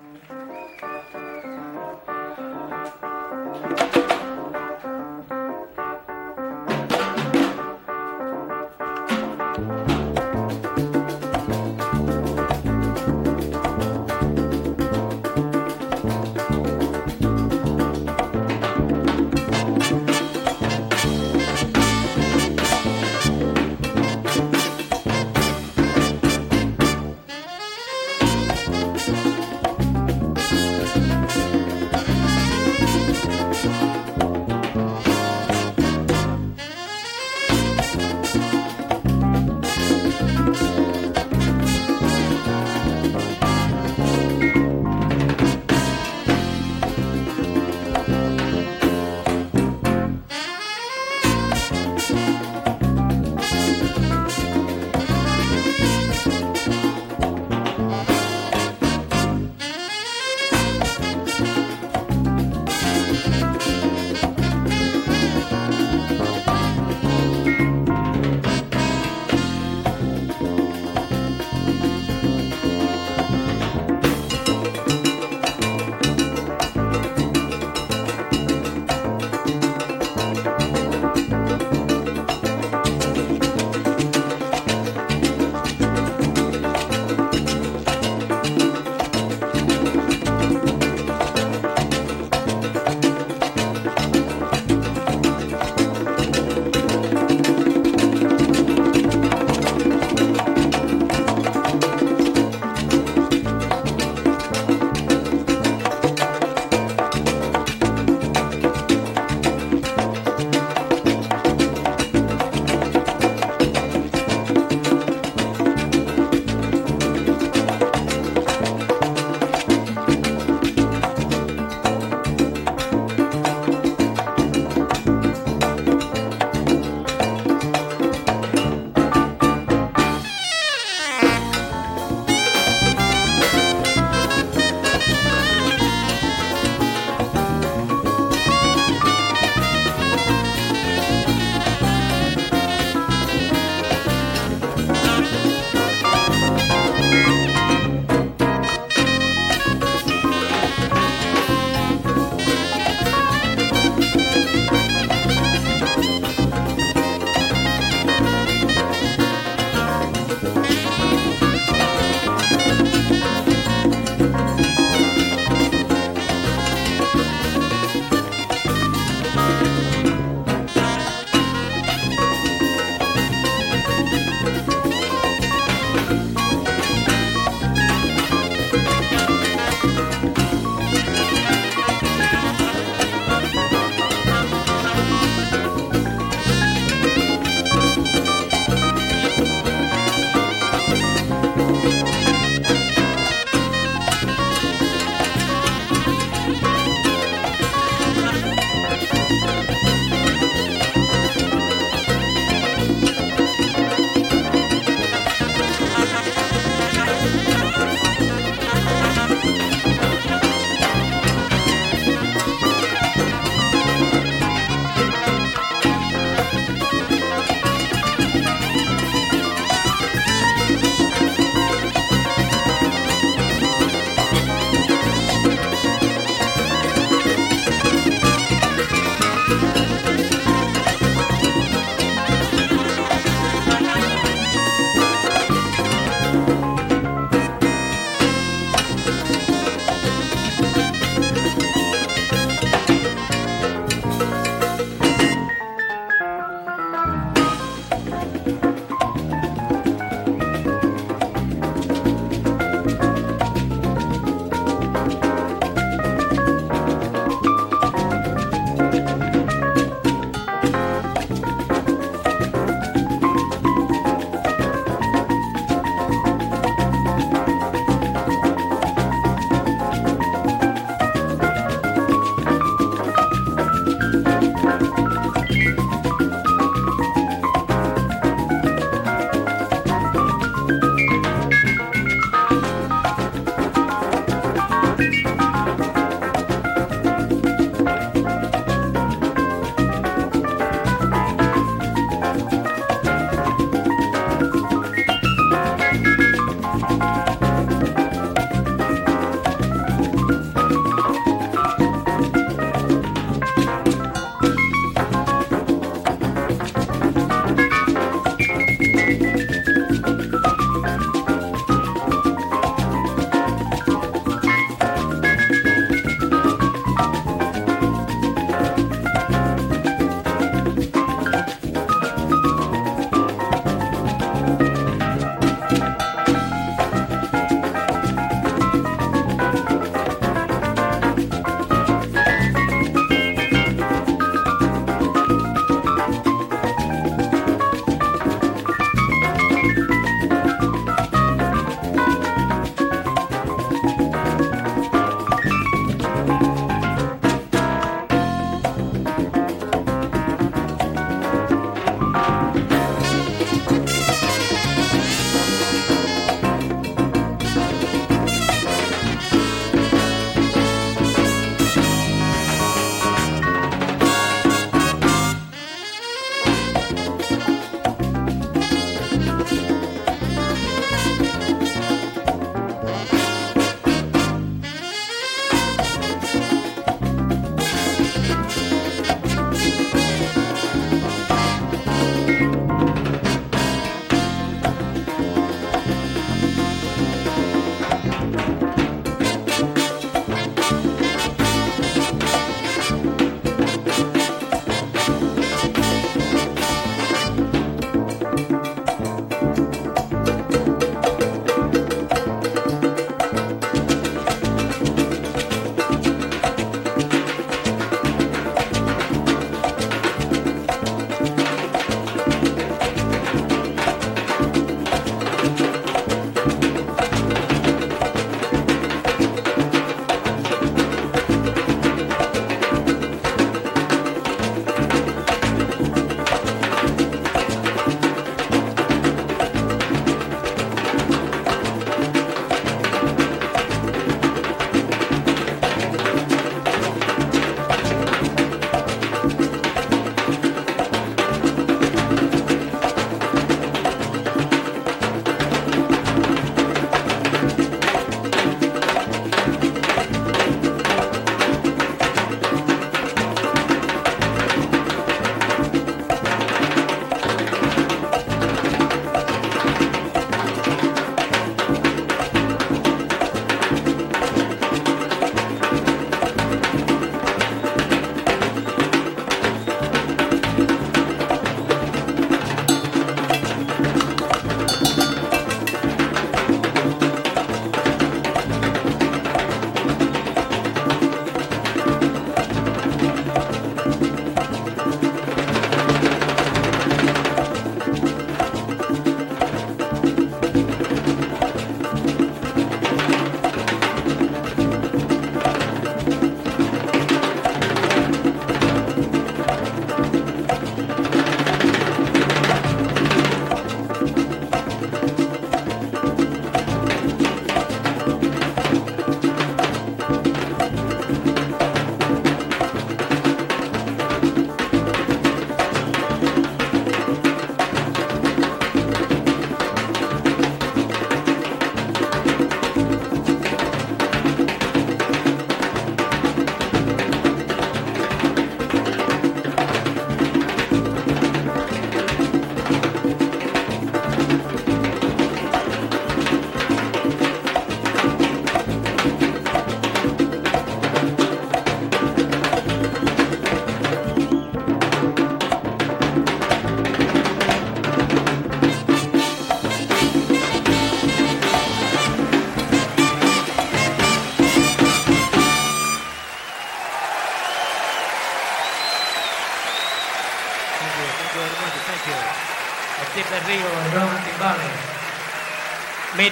Música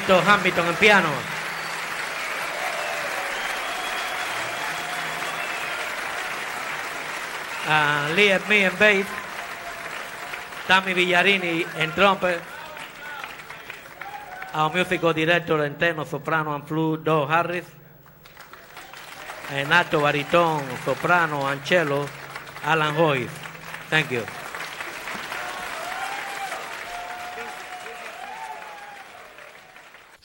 Mito Hamilton en piano. Uh, Lee Me en bass. Tammy Villarini en trompe. Our musical director en tenor, soprano and flute, Doug Harris. En alto baritón, soprano and cello, Alan Hoyt. Thank you.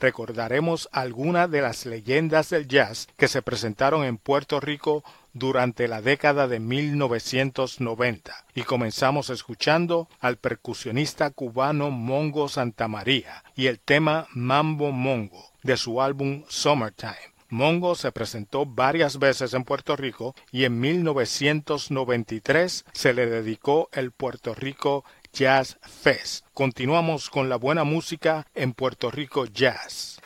recordaremos algunas de las leyendas del jazz que se presentaron en Puerto Rico durante la década de 1990 y comenzamos escuchando al percusionista cubano Mongo Santamaría y el tema Mambo Mongo de su álbum Summertime. Mongo se presentó varias veces en Puerto Rico y en 1993 se le dedicó el Puerto Rico Jazz Fest. Continuamos con la buena música en Puerto Rico Jazz.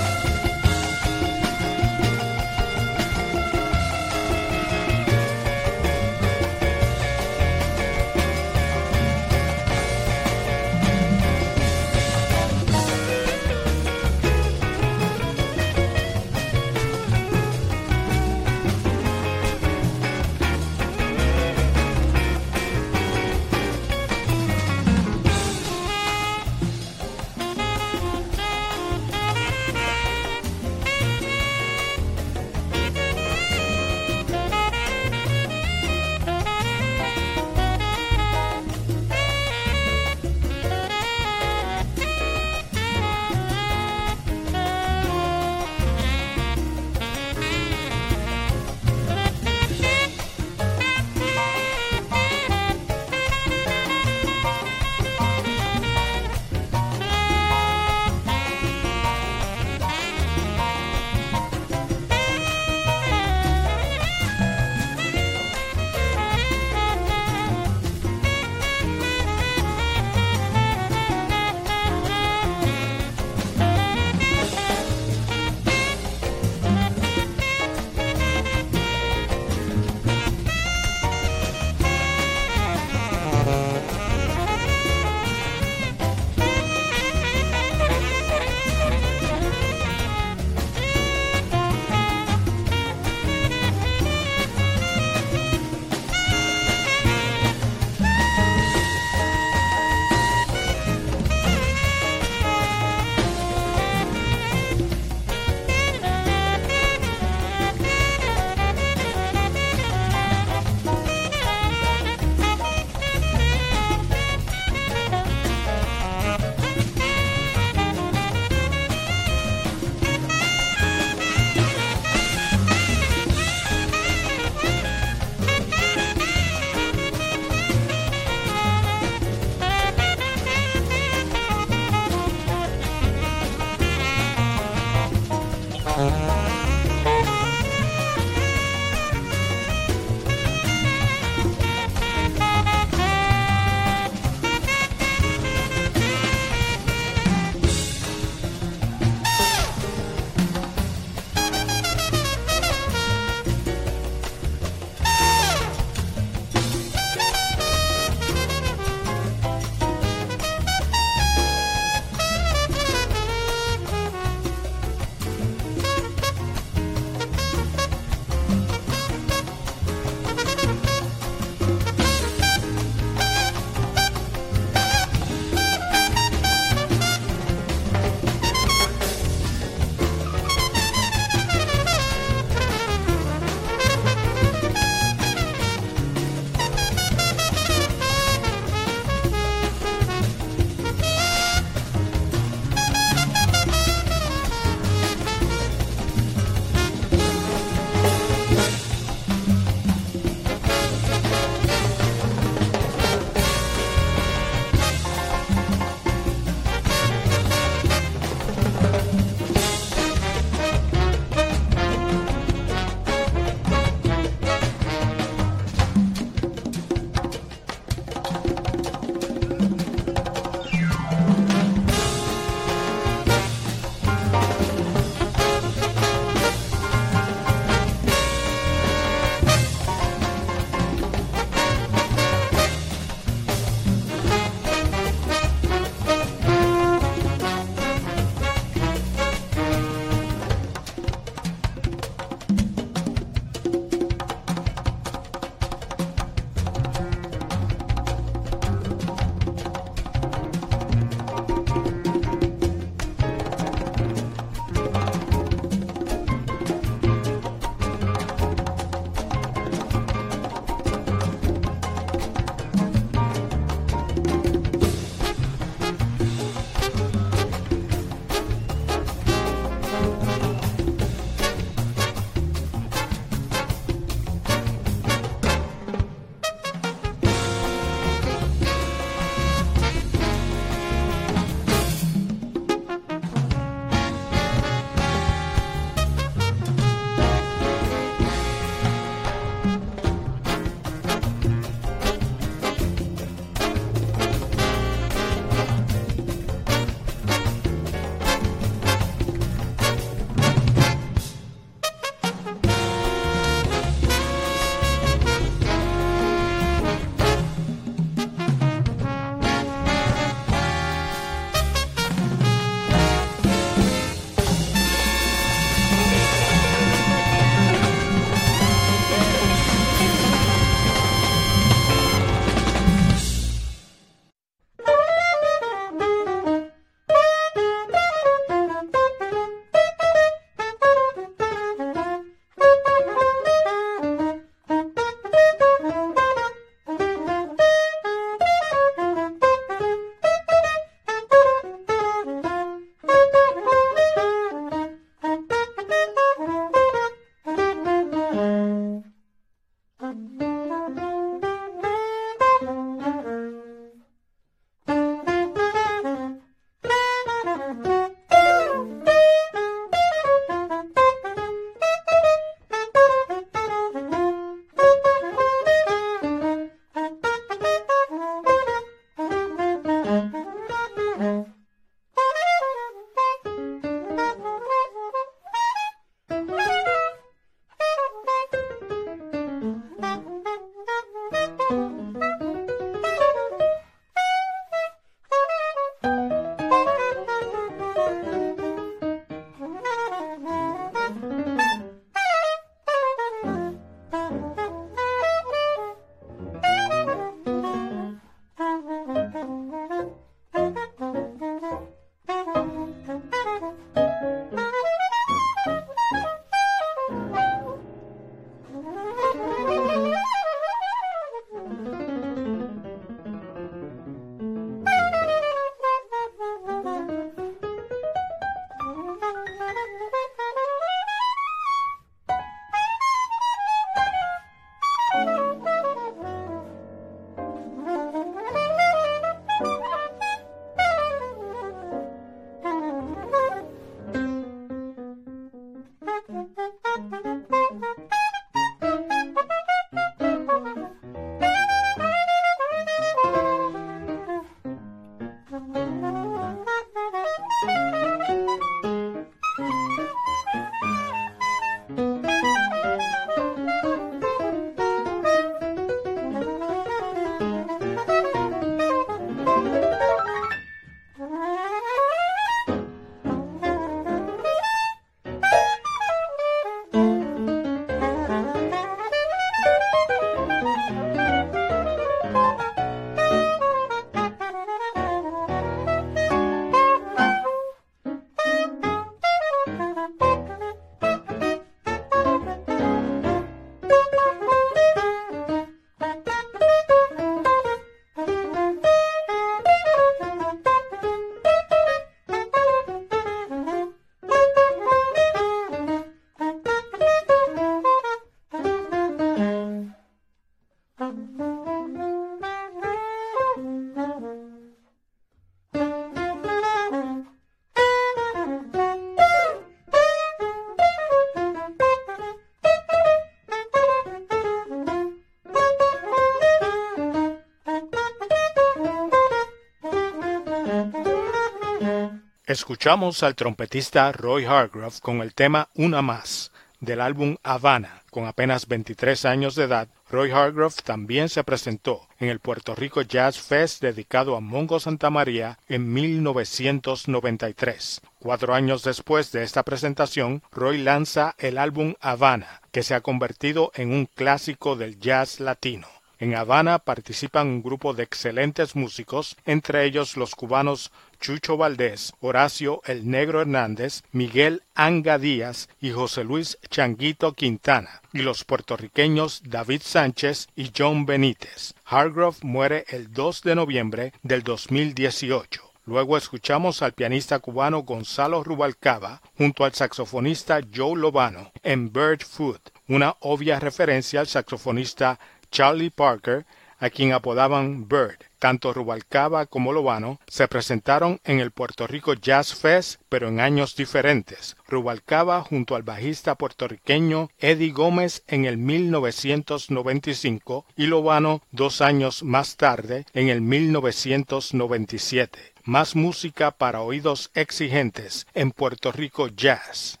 Escuchamos al trompetista Roy Hargrove con el tema Una más del álbum Havana. Con apenas 23 años de edad, Roy Hargrove también se presentó en el Puerto Rico Jazz Fest dedicado a Mongo Santa María en 1993. Cuatro años después de esta presentación, Roy lanza el álbum Havana, que se ha convertido en un clásico del jazz latino. En Habana participan un grupo de excelentes músicos, entre ellos los cubanos Chucho Valdés, Horacio El Negro Hernández, Miguel Anga Díaz y José Luis Changuito Quintana, y los puertorriqueños David Sánchez y John Benítez. Hargrove muere el 2 de noviembre del 2018. Luego escuchamos al pianista cubano Gonzalo Rubalcaba junto al saxofonista Joe Lobano en Bird Food, una obvia referencia al saxofonista Charlie Parker, a quien apodaban Bird. Tanto Rubalcaba como Lobano se presentaron en el Puerto Rico Jazz Fest, pero en años diferentes. Rubalcaba junto al bajista puertorriqueño Eddie Gómez en el 1995 y Lobano dos años más tarde, en el 1997. Más música para oídos exigentes en Puerto Rico Jazz.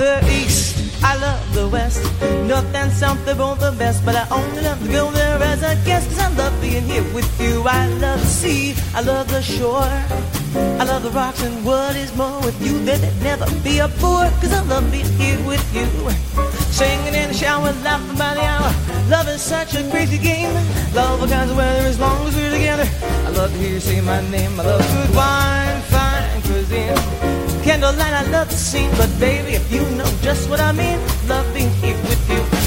The east, I love the west. North and south, they're both the best. But I only love to go there as a guest. Cause I love being here with you. I love the sea, I love the shore. I love the rocks and what is more with you. There would never be a bore. Cause I love being here with you. Singing in the shower, laughing by the hour. Love is such a crazy game. Love all kinds of weather as long as we're together. I love to hear you say my name. I love good wine, fine cuisine. Candlelight, I love the scene, but baby, if you know just what I mean, loving here with you.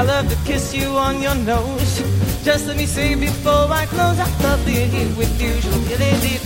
I love to kiss you on your nose. Just let me say before I close, I love being here with you. I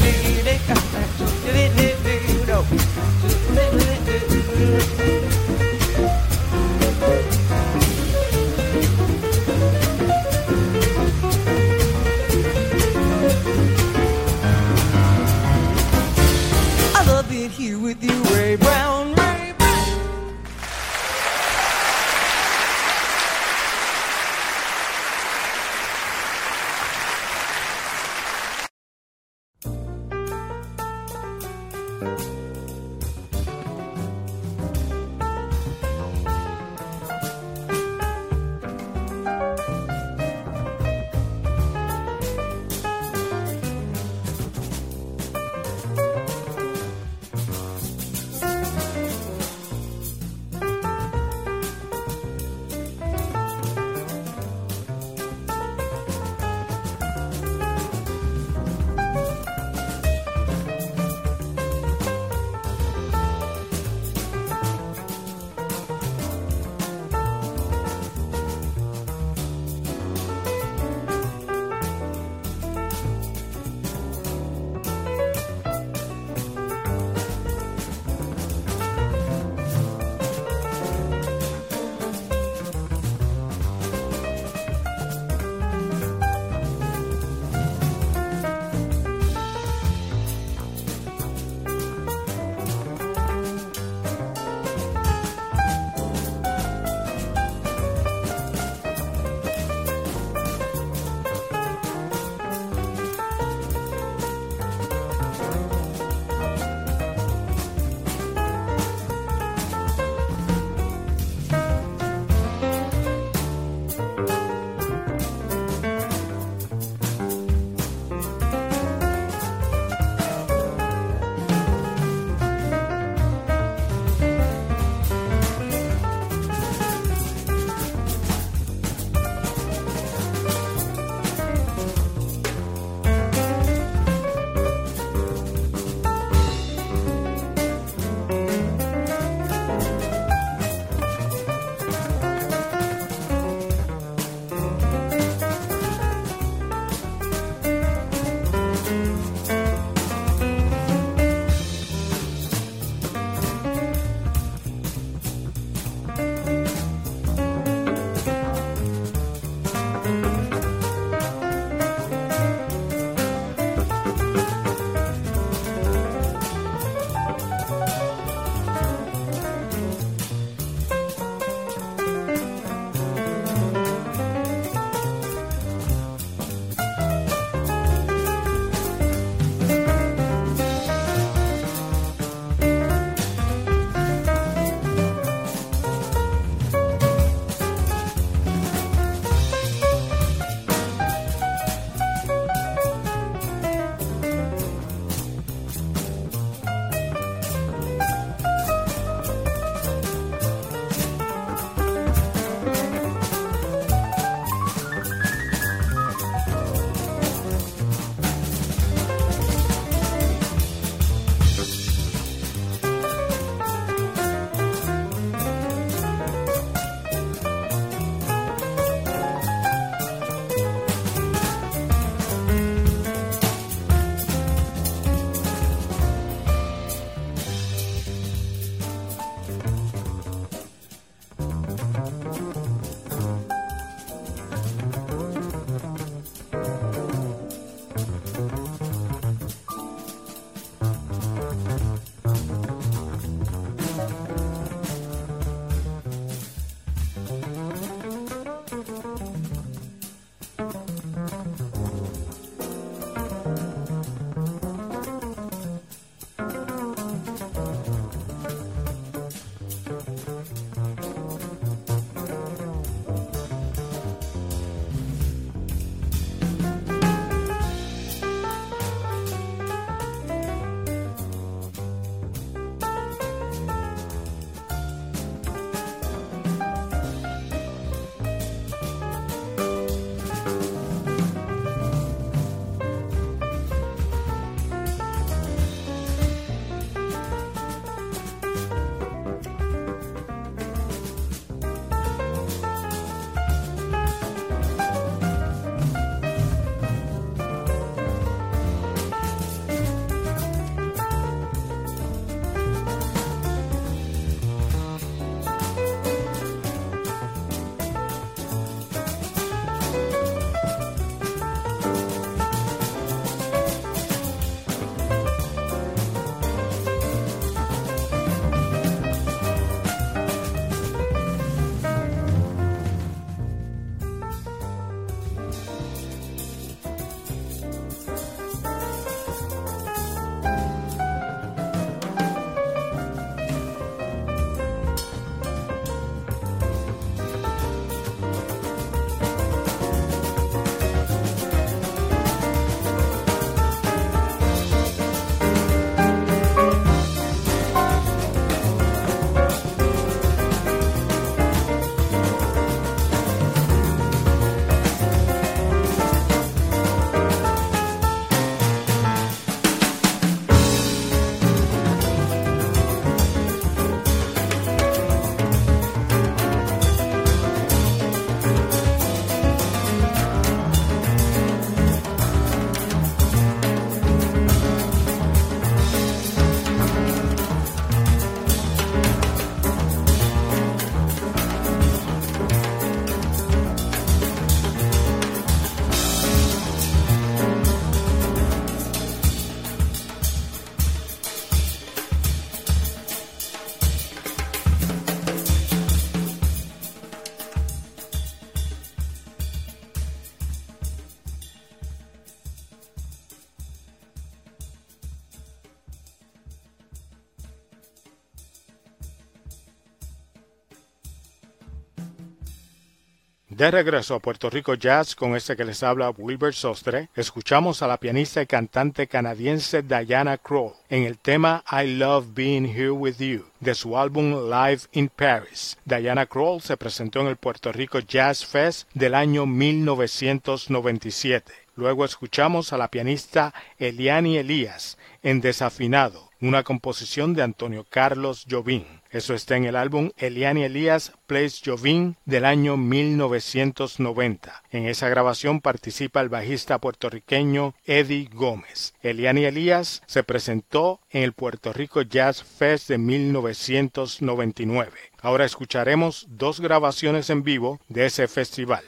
De regreso a Puerto Rico Jazz con este que les habla Wilbert Sostre, escuchamos a la pianista y cantante canadiense Diana Kroll en el tema I Love Being Here With You de su álbum Live in Paris. Diana Kroll se presentó en el Puerto Rico Jazz Fest del año 1997. Luego escuchamos a la pianista Eliani Elías en Desafinado, una composición de Antonio Carlos Jobim. Eso está en el álbum Eliani Elías Plays Jovin del año 1990. En esa grabación participa el bajista puertorriqueño Eddie Gómez. Eliani Elías se presentó en el Puerto Rico Jazz Fest de 1999. Ahora escucharemos dos grabaciones en vivo de ese festival.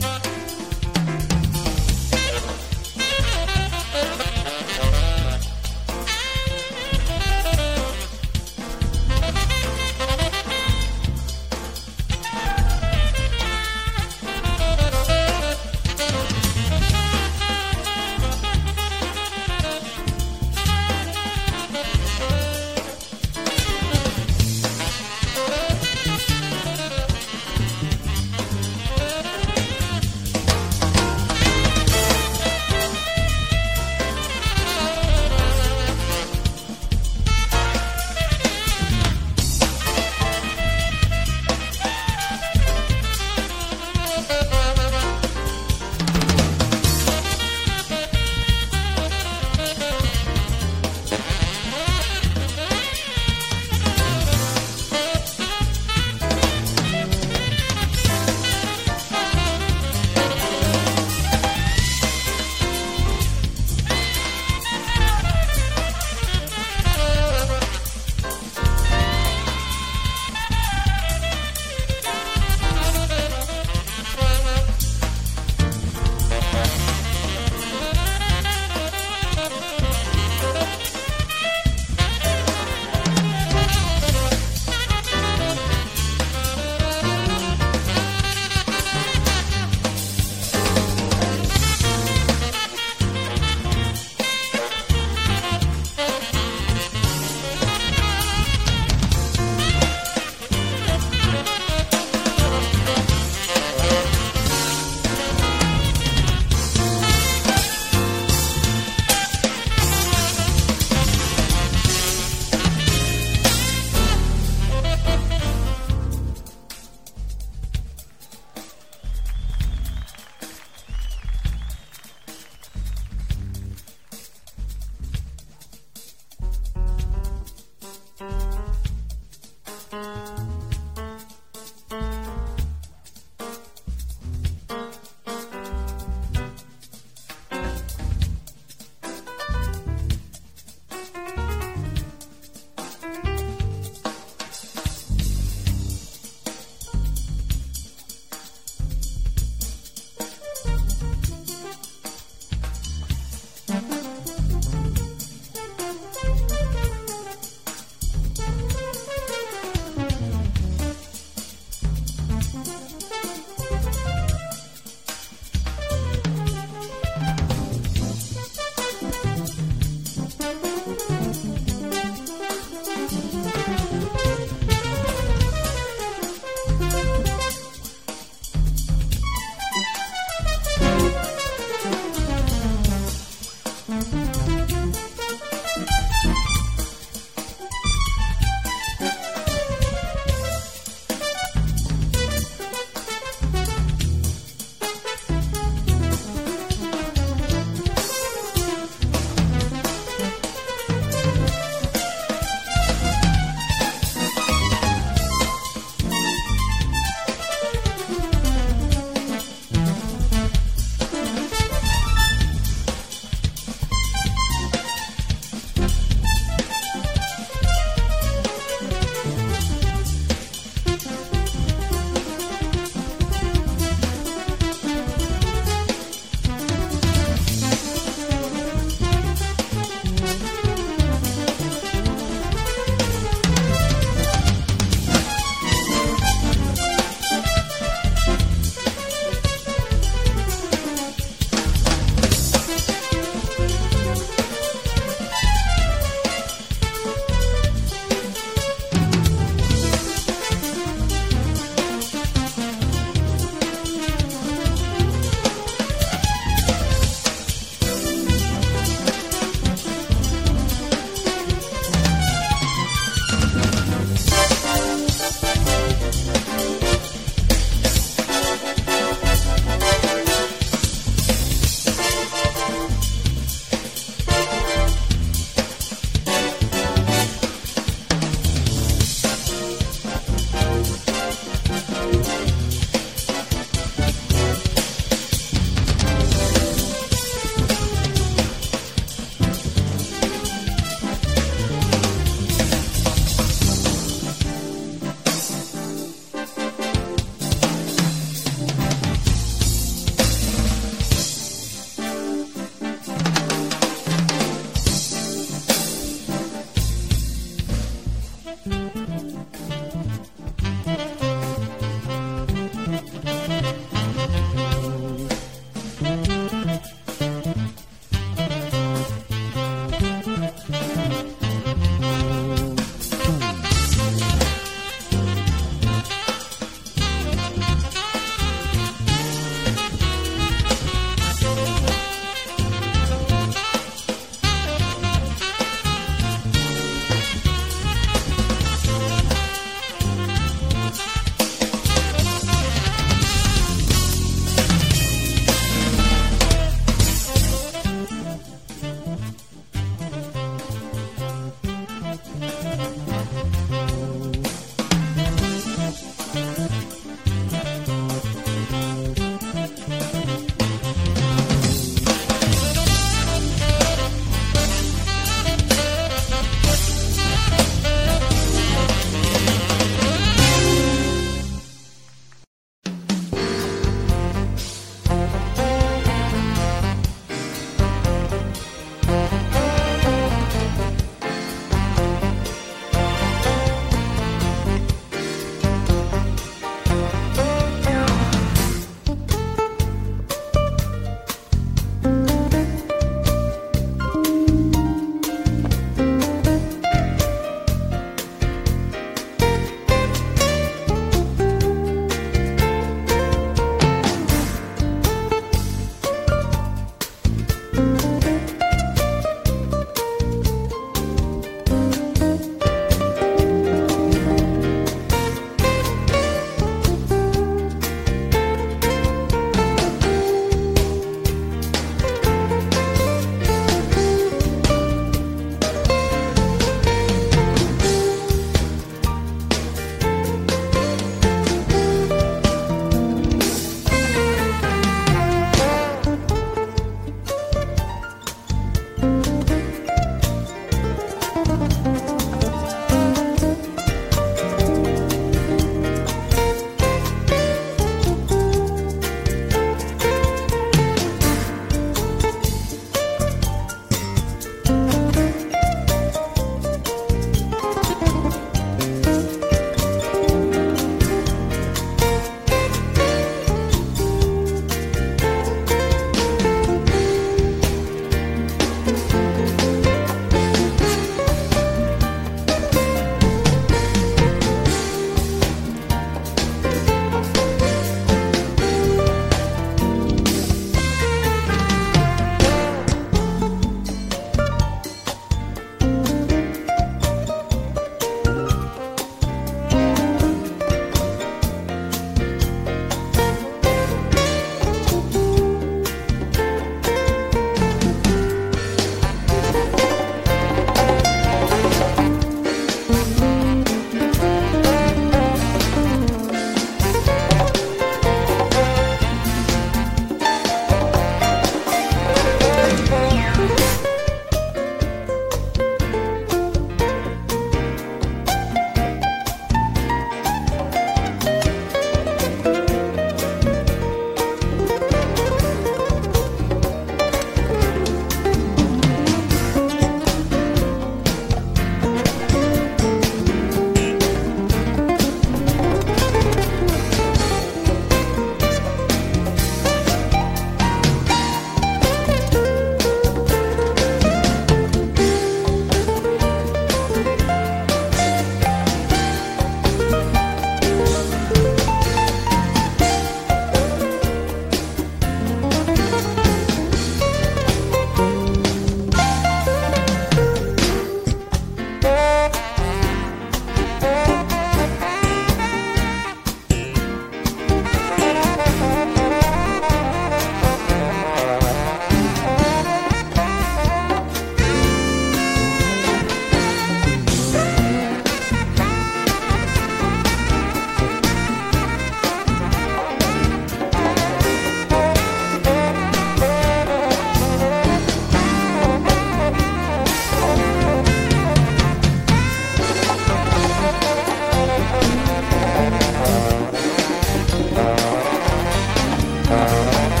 oh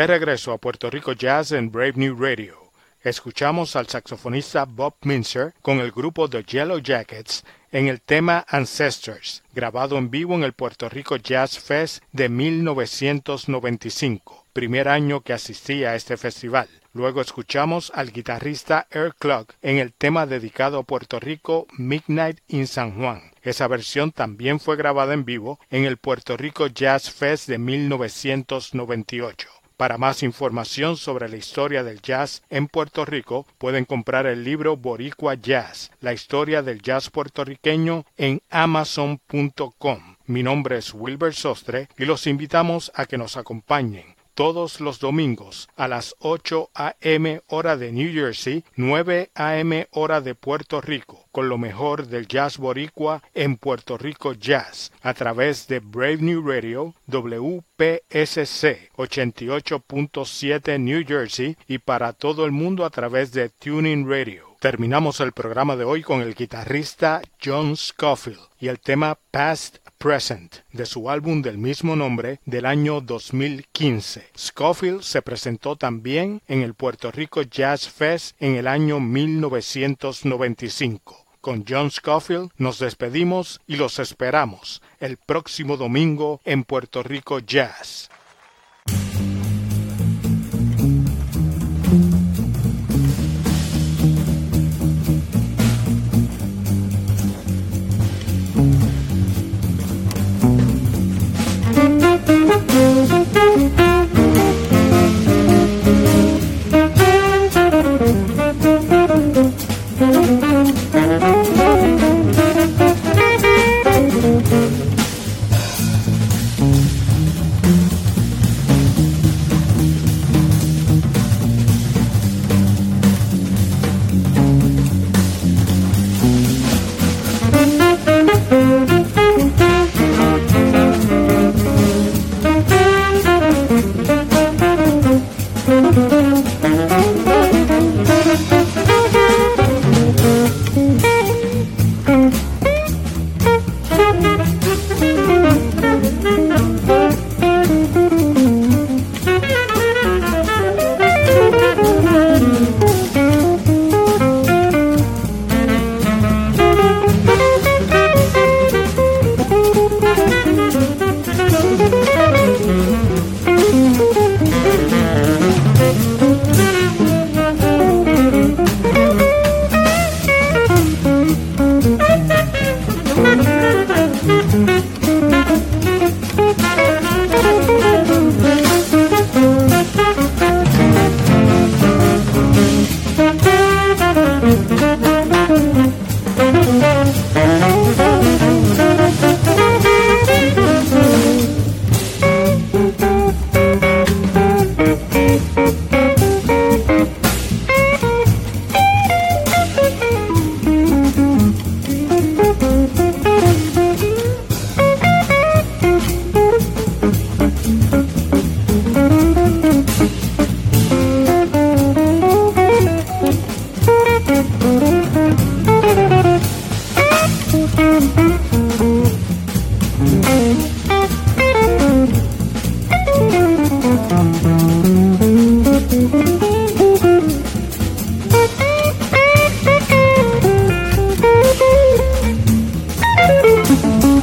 De regreso a Puerto Rico Jazz en Brave New Radio. Escuchamos al saxofonista Bob Minzer con el grupo The Yellow Jackets en el tema Ancestors, grabado en vivo en el Puerto Rico Jazz Fest de 1995, primer año que asistí a este festival. Luego escuchamos al guitarrista Eric Clark en el tema dedicado a Puerto Rico Midnight in San Juan. Esa versión también fue grabada en vivo en el Puerto Rico Jazz Fest de 1998. Para más información sobre la historia del jazz en Puerto Rico, pueden comprar el libro Boricua Jazz, la historia del jazz puertorriqueño en amazon.com. Mi nombre es Wilber Sostre y los invitamos a que nos acompañen todos los domingos a las 8 a.m. hora de New Jersey, 9 a.m. hora de Puerto Rico, con lo mejor del jazz boricua en Puerto Rico Jazz, a través de Brave New Radio, WPSC 88.7 New Jersey y para todo el mundo a través de Tuning Radio. Terminamos el programa de hoy con el guitarrista John Scofield y el tema Past Present de su álbum del mismo nombre del año 2015. Scofield se presentó también en el Puerto Rico Jazz Fest en el año 1995. Con John Scofield nos despedimos y los esperamos el próximo domingo en Puerto Rico Jazz.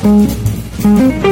Thank you.